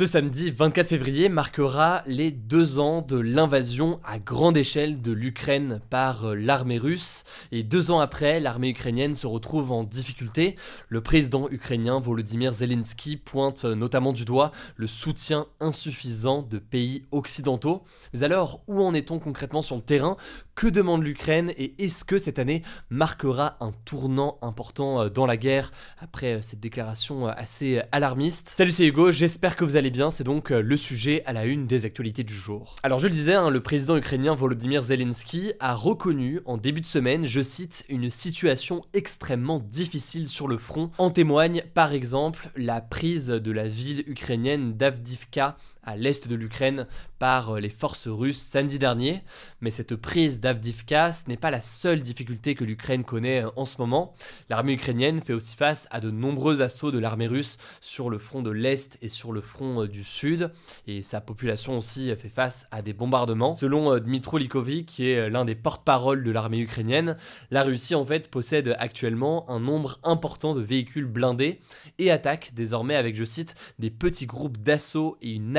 Ce samedi 24 février marquera les deux ans de l'invasion à grande échelle de l'Ukraine par euh, l'armée russe. Et deux ans après, l'armée ukrainienne se retrouve en difficulté. Le président ukrainien Volodymyr Zelensky pointe euh, notamment du doigt le soutien insuffisant de pays occidentaux. Mais alors, où en est-on concrètement sur le terrain? Que demande l'Ukraine? Et est-ce que cette année marquera un tournant important euh, dans la guerre? Après cette déclaration assez alarmiste Salut, c'est Hugo, j'espère que vous allez bien, c'est donc euh, le sujet à la une des actualités du jour. Alors je le disais, hein, le président ukrainien Volodymyr Zelensky a reconnu en début de semaine, je cite, une situation extrêmement difficile sur le front. En témoigne par exemple la prise de la ville ukrainienne d'Avdivka à l'est de l'Ukraine par euh, les forces russes samedi dernier. Mais cette prise d'Avdivka, ce n'est pas la seule difficulté que l'Ukraine connaît euh, en ce moment. L'armée ukrainienne fait aussi face à de nombreux assauts de l'armée russe sur le front de l'Est et sur le front euh, du Sud. Et sa population aussi fait face à des bombardements. Selon Dmitro Likovic, qui est l'un des porte-parole de l'armée ukrainienne, la Russie en fait possède actuellement un nombre important de véhicules blindés et attaque désormais avec, je cite, des petits groupes d'assaut et une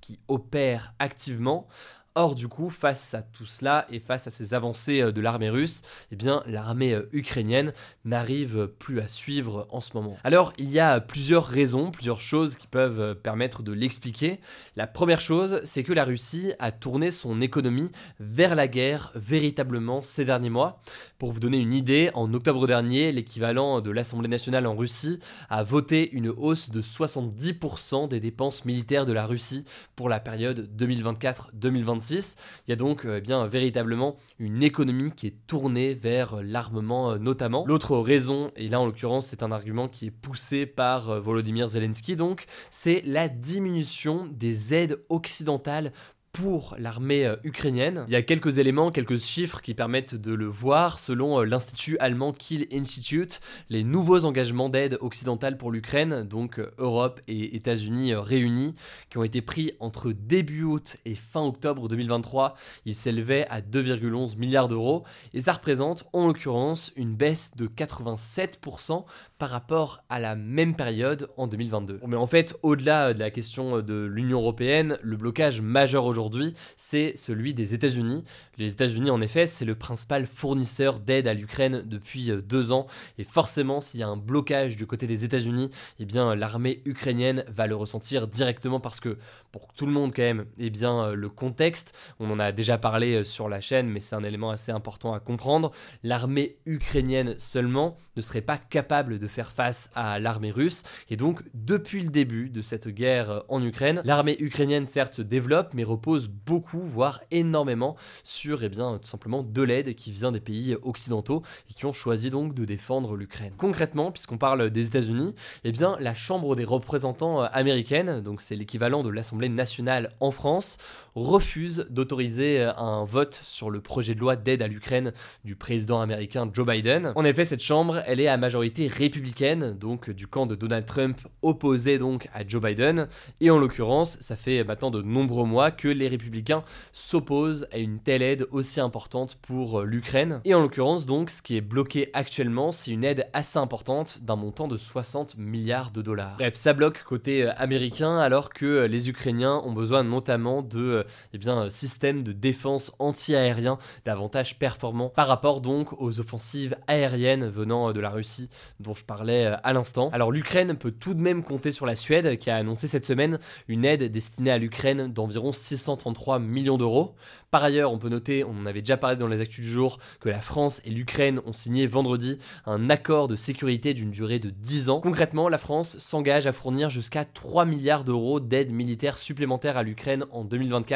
qui opère activement. Or, du coup, face à tout cela et face à ces avancées euh, de l'armée russe, eh bien, l'armée euh, ukrainienne n'arrive plus à suivre en ce moment. Alors, il y a plusieurs raisons, plusieurs choses qui peuvent euh, permettre de l'expliquer. La première chose, c'est que la Russie a tourné son économie vers la guerre véritablement ces derniers mois. Pour vous donner une idée, en octobre dernier, l'équivalent de l'Assemblée nationale en Russie a voté une hausse de 70% des dépenses militaires de la Russie pour la période 2024-2025. Il y a donc euh, eh bien véritablement une économie qui est tournée vers l'armement euh, notamment. L'autre raison, et là en l'occurrence c'est un argument qui est poussé par euh, Volodymyr Zelensky donc, c'est la diminution des aides occidentales pour l'armée euh, ukrainienne. Il y a quelques éléments, quelques chiffres qui permettent de le voir. Selon euh, l'institut allemand Kiel Institute, les nouveaux engagements d'aide occidentale pour l'Ukraine, donc euh, Europe et États-Unis réunis, qui ont été pris entre début août et fin octobre 2023, ils s'élevaient à 2,11 milliards d'euros et ça représente en l'occurrence une baisse de 87% par rapport à la même période en 2022. Mais en fait, au-delà de la question de l'Union européenne, le blocage majeur aujourd'hui aujourd'hui, c'est celui des États-Unis. Les États-Unis, en effet, c'est le principal fournisseur d'aide à l'Ukraine depuis euh, deux ans. Et forcément, s'il y a un blocage du côté des États-Unis, eh bien, l'armée ukrainienne va le ressentir directement parce que, pour tout le monde quand même, eh bien, euh, le contexte, on en a déjà parlé euh, sur la chaîne, mais c'est un élément assez important à comprendre. L'armée ukrainienne seulement ne serait pas capable de faire face à l'armée russe. Et donc, depuis le début de cette guerre en Ukraine, l'armée ukrainienne certes se développe, mais repose beaucoup, voire énormément, sur et eh bien, tout simplement de l'aide qui vient des pays occidentaux et qui ont choisi donc de défendre l'Ukraine. Concrètement, puisqu'on parle des États-Unis, eh bien, la Chambre des représentants euh, américaine, donc c'est l'équivalent de l'Assemblée nationale en France, refuse d'autoriser euh, un vote sur le projet de loi d'aide à l'Ukraine du président américain Joe Biden. En effet, cette chambre, elle est à majorité républicaine, donc du camp de Donald Trump opposé donc à Joe Biden, et en l'occurrence, ça fait maintenant de nombreux mois que les républicains s'opposent à une telle aide aussi importante pour euh, l'Ukraine. Et en l'occurrence, donc, ce qui est bloqué actuellement, c'est une aide assez importante d'un montant de 60 milliards de dollars. Bref, ça bloque côté euh, américain alors que euh, les Ukrainiens ont besoin notamment de eh bien, systèmes de défense anti-aérien davantage performants par rapport donc aux offensives aériennes venant de la Russie dont je parlais à l'instant. Alors l'Ukraine peut tout de même compter sur la Suède qui a annoncé cette semaine une aide destinée à l'Ukraine d'environ 600 433 millions d'euros. Par ailleurs, on peut noter, on en avait déjà parlé dans les actus du jour, que la France et l'Ukraine ont signé vendredi un accord de sécurité d'une durée de 10 ans. Concrètement, la France s'engage à fournir jusqu'à 3 milliards d'euros d'aide militaire supplémentaire à l'Ukraine en 2024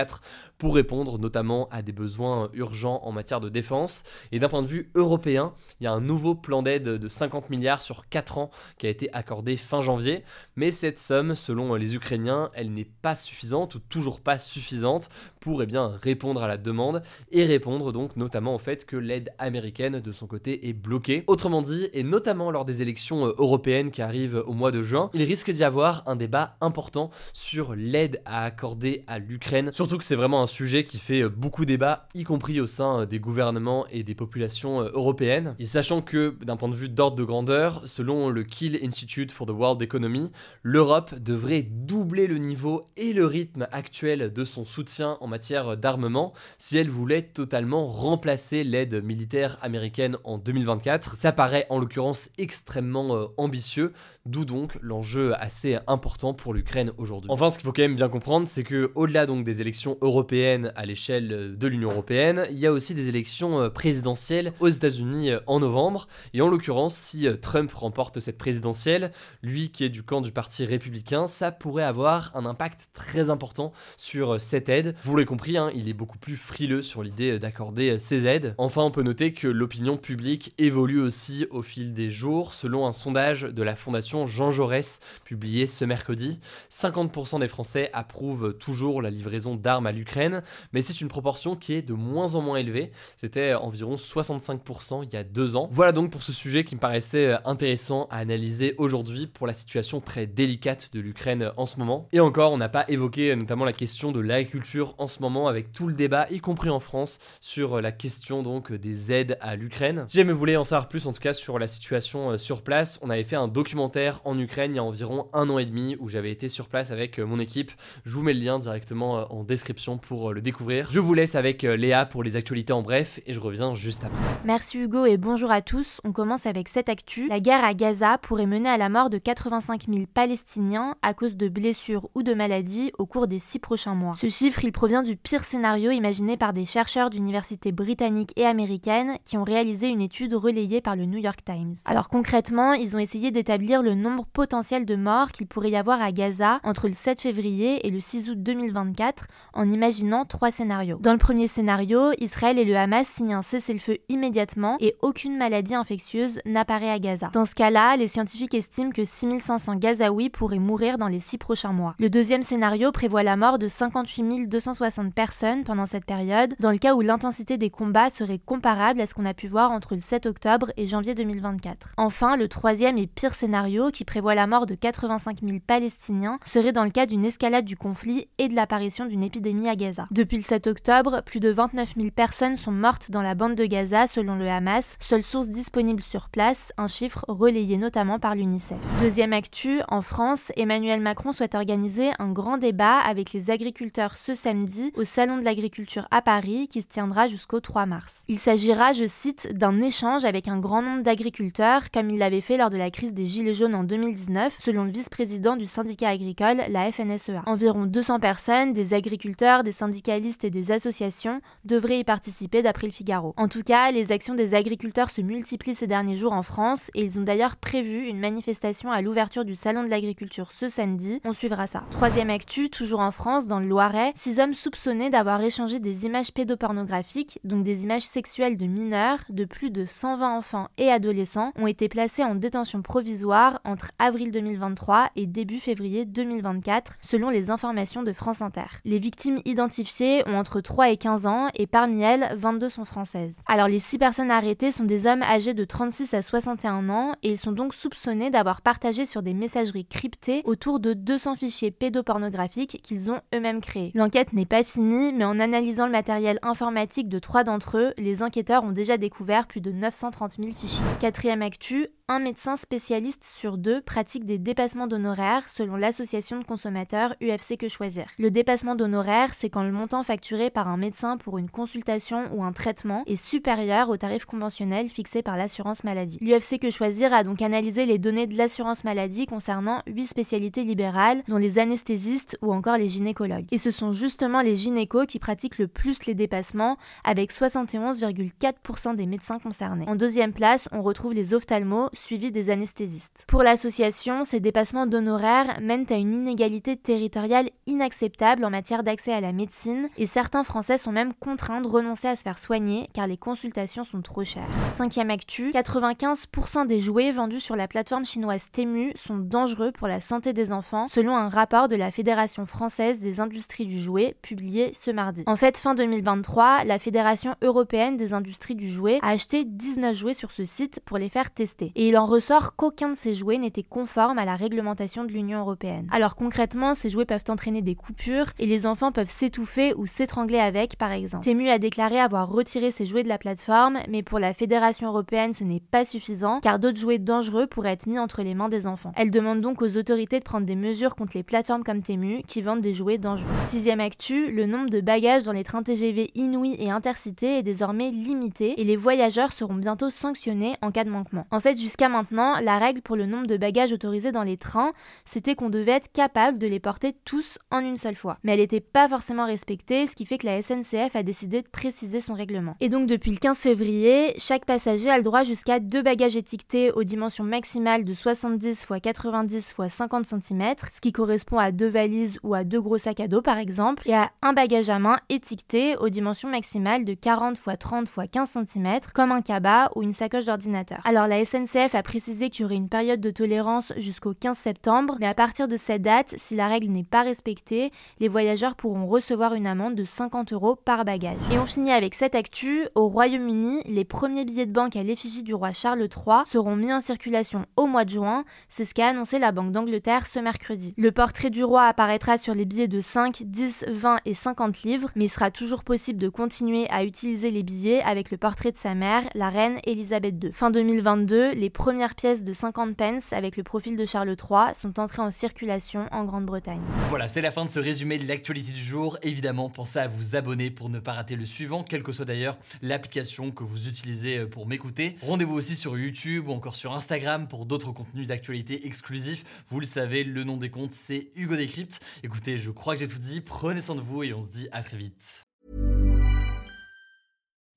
pour répondre notamment à des besoins urgents en matière de défense. Et d'un point de vue européen, il y a un nouveau plan d'aide de 50 milliards sur 4 ans qui a été accordé fin janvier. Mais cette somme, selon les Ukrainiens, elle n'est pas suffisante ou toujours pas suffisante pour eh bien, répondre à la demande et répondre donc notamment au fait que l'aide américaine de son côté est bloquée. Autrement dit, et notamment lors des élections euh, européennes qui arrivent au mois de juin, il risque d'y avoir un débat important sur l'aide à accorder à l'Ukraine. Surtout que c'est vraiment un sujet qui fait euh, beaucoup débat, y compris au sein euh, des gouvernements et des populations européennes. Et sachant que d'un point de vue d'ordre de grandeur, selon le Kiel Institute for the World Economy, l'Europe devrait doubler le niveau et le rythme actuel de son soutien en matière d'armement si elle voulait totalement remplacer l'aide militaire américaine en 2024. Ça paraît en l'occurrence extrêmement euh, ambitieux, d'où donc l'enjeu assez important pour l'Ukraine aujourd'hui. Enfin, ce qu'il faut quand même bien comprendre, c'est que au-delà donc des élections européennes à l'échelle de l'Union européenne, il y a aussi des élections euh, présidentielles aux États-Unis euh, en novembre. Et en l'occurrence, si Trump remporte cette présidentielle, lui qui est du camp du parti républicain, ça pourrait avoir un impact très important sur cette aide. Vous l'avez compris, hein, il est beaucoup plus frileux sur l'idée d'accorder ces aides. Enfin, on peut noter que l'opinion publique évolue aussi au fil des jours. Selon un sondage de la fondation Jean Jaurès publié ce mercredi, 50% des Français approuvent toujours la livraison d'armes à l'Ukraine, mais c'est une proportion qui est de moins en moins élevée. C'était environ 65% il y a deux ans. Voilà donc pour ce sujet qui me paraissait intéressant à analyser aujourd'hui pour la situation très délicate de l'Ukraine en ce moment. Et encore, on n'a pas évoqué notamment la question de l'agriculture en ce moment avec tout le débat, y compris en France, sur la question donc des aides à l'Ukraine. Si jamais vous voulez en savoir plus en tout cas sur la situation euh, sur place, on avait fait un documentaire en Ukraine il y a environ un an et demi où j'avais été sur place avec euh, mon équipe. Je vous mets le lien directement euh, en description pour le découvrir. Je vous laisse avec Léa pour les actualités en bref et je reviens juste après. Merci Hugo et bonjour à tous. On commence avec cette actu. La guerre à Gaza pourrait mener à la mort de 85 000 Palestiniens à cause de blessures ou de maladies au cours des six prochains mois. Ce chiffre, il provient du pire scénario imaginé par des chercheurs d'universités britanniques et américaines qui ont réalisé une étude relayée par le New York Times. Alors concrètement, ils ont essayé d'établir le nombre potentiel de morts qu'il pourrait y avoir à Gaza entre le 7 février et le 6 août 2024 en imaginant trois scénarios. Dans le premier scénario, Israël et le Hamas signent un cessez-le-feu immédiatement et aucune maladie infectieuse n'apparaît à Gaza. Dans ce cas-là, les scientifiques estiment que 6500 Gazaouis pourraient mourir dans les six prochains mois. Le deuxième scénario prévoit la mort de 58 260 personnes pendant cette période, dans le cas où l'intensité des combats serait comparable à ce qu'on a pu voir entre le 7 octobre et janvier 2024. Enfin, le troisième et pire scénario, qui prévoit la mort de 85 000 Palestiniens, serait dans le cas d'une escalade du conflit et de l'apparition d'une épidémie à Gaza. Depuis le 7 octobre, plus de 29 000 personnes sont mortes dans la bande de Gaza selon le Hamas, seule source disponible sur place, un chiffre relayé notamment par l'UNICEF. Deuxième actu, en France, Emmanuel Macron souhaite organiser un grand débat avec les agriculteurs ce samedi au Salon de l'agriculture à Paris qui se tiendra jusqu'au 3 mars. Il s'agira, je cite, d'un échange avec un grand nombre d'agriculteurs comme il l'avait fait lors de la crise des Gilets jaunes en 2019 selon le vice-président du syndicat agricole, la FNSEA. Environ 200 personnes, des agriculteurs, des syndicalistes et des associations devraient y participer d'après le Figaro. En tout cas, les actions des agriculteurs se multiplient ces derniers jours en France et ils ont d'ailleurs prévu une manifestation à l'ouverture du Salon de l'agriculture ce samedi. On suivra ça. Troisième actu, toujours en France, dans le Loiret, six hommes soupçonnés d'avoir échangé des images pédopornographiques, donc des images sexuelles de mineurs, de plus de 120 enfants et adolescents, ont été placés en détention provisoire entre avril 2023 et début février 2024, selon les informations de France Inter. Victimes identifiées ont entre 3 et 15 ans et parmi elles, 22 sont françaises. Alors les six personnes arrêtées sont des hommes âgés de 36 à 61 ans et ils sont donc soupçonnés d'avoir partagé sur des messageries cryptées autour de 200 fichiers pédopornographiques qu'ils ont eux-mêmes créés. L'enquête n'est pas finie, mais en analysant le matériel informatique de trois d'entre eux, les enquêteurs ont déjà découvert plus de 930 000 fichiers. Quatrième actu, un médecin spécialiste sur deux pratique des dépassements d'honoraires selon l'association de consommateurs UFC Que Choisir. Le dépassement d'honoraires, c'est quand le montant facturé par un médecin pour une consultation ou un traitement est supérieur au tarif conventionnel fixé par l'assurance maladie. L'UFC Que Choisir a donc analysé les données de l'assurance maladie concernant 8 spécialités libérales, dont les anesthésistes ou encore les gynécologues. Et ce sont justement les gynécos qui pratiquent le plus les dépassements, avec 71,4% des médecins concernés. En deuxième place, on retrouve les ophtalmos, suivis des anesthésistes. Pour l'association, ces dépassements d'honoraires mènent à une inégalité territoriale inacceptable en matière d'accès à la médecine, et certains Français sont même contraints de renoncer à se faire soigner car les consultations sont trop chères. Cinquième actu, 95% des jouets vendus sur la plateforme chinoise Temu sont dangereux pour la santé des enfants, selon un rapport de la Fédération française des industries du jouet publié ce mardi. En fait, fin 2023, la Fédération européenne des industries du jouet a acheté 19 jouets sur ce site pour les faire tester. Il en ressort qu'aucun de ces jouets n'était conforme à la réglementation de l'Union européenne. Alors concrètement, ces jouets peuvent entraîner des coupures et les enfants peuvent s'étouffer ou s'étrangler avec, par exemple. Temu a déclaré avoir retiré ses jouets de la plateforme, mais pour la Fédération européenne, ce n'est pas suffisant, car d'autres jouets dangereux pourraient être mis entre les mains des enfants. Elle demande donc aux autorités de prendre des mesures contre les plateformes comme Temu qui vendent des jouets dangereux. Sixième actu, le nombre de bagages dans les trains TGV Inouï et Intercité est désormais limité et les voyageurs seront bientôt sanctionnés en cas de manquement. En fait, maintenant, la règle pour le nombre de bagages autorisés dans les trains, c'était qu'on devait être capable de les porter tous en une seule fois. Mais elle n'était pas forcément respectée, ce qui fait que la SNCF a décidé de préciser son règlement. Et donc depuis le 15 février, chaque passager a le droit jusqu'à deux bagages étiquetés aux dimensions maximales de 70 x 90 x 50 cm, ce qui correspond à deux valises ou à deux gros sacs à dos par exemple, et à un bagage à main étiqueté aux dimensions maximales de 40 x 30 x 15 cm, comme un cabas ou une sacoche d'ordinateur. Alors la SNCF a précisé qu'il y aurait une période de tolérance jusqu'au 15 septembre, mais à partir de cette date, si la règle n'est pas respectée, les voyageurs pourront recevoir une amende de 50 euros par bagage. Et on finit avec cette actu, au Royaume-Uni, les premiers billets de banque à l'effigie du roi Charles III seront mis en circulation au mois de juin, c'est ce qu'a annoncé la Banque d'Angleterre ce mercredi. Le portrait du roi apparaîtra sur les billets de 5, 10, 20 et 50 livres, mais il sera toujours possible de continuer à utiliser les billets avec le portrait de sa mère, la reine Elisabeth II. Fin 2022, les premières pièces de 50 pence avec le profil de Charles III sont entrées en circulation en Grande-Bretagne. Voilà, c'est la fin de ce résumé de l'actualité du jour. Évidemment, pensez à vous abonner pour ne pas rater le suivant, quelle que soit d'ailleurs l'application que vous utilisez euh, pour m'écouter. Rendez-vous aussi sur YouTube ou encore sur Instagram pour d'autres contenus d'actualité exclusifs. Vous le savez, le nom des comptes, c'est Hugo Décrypte. Écoutez, je crois que j'ai tout dit. Prenez soin de vous et on se dit à très vite.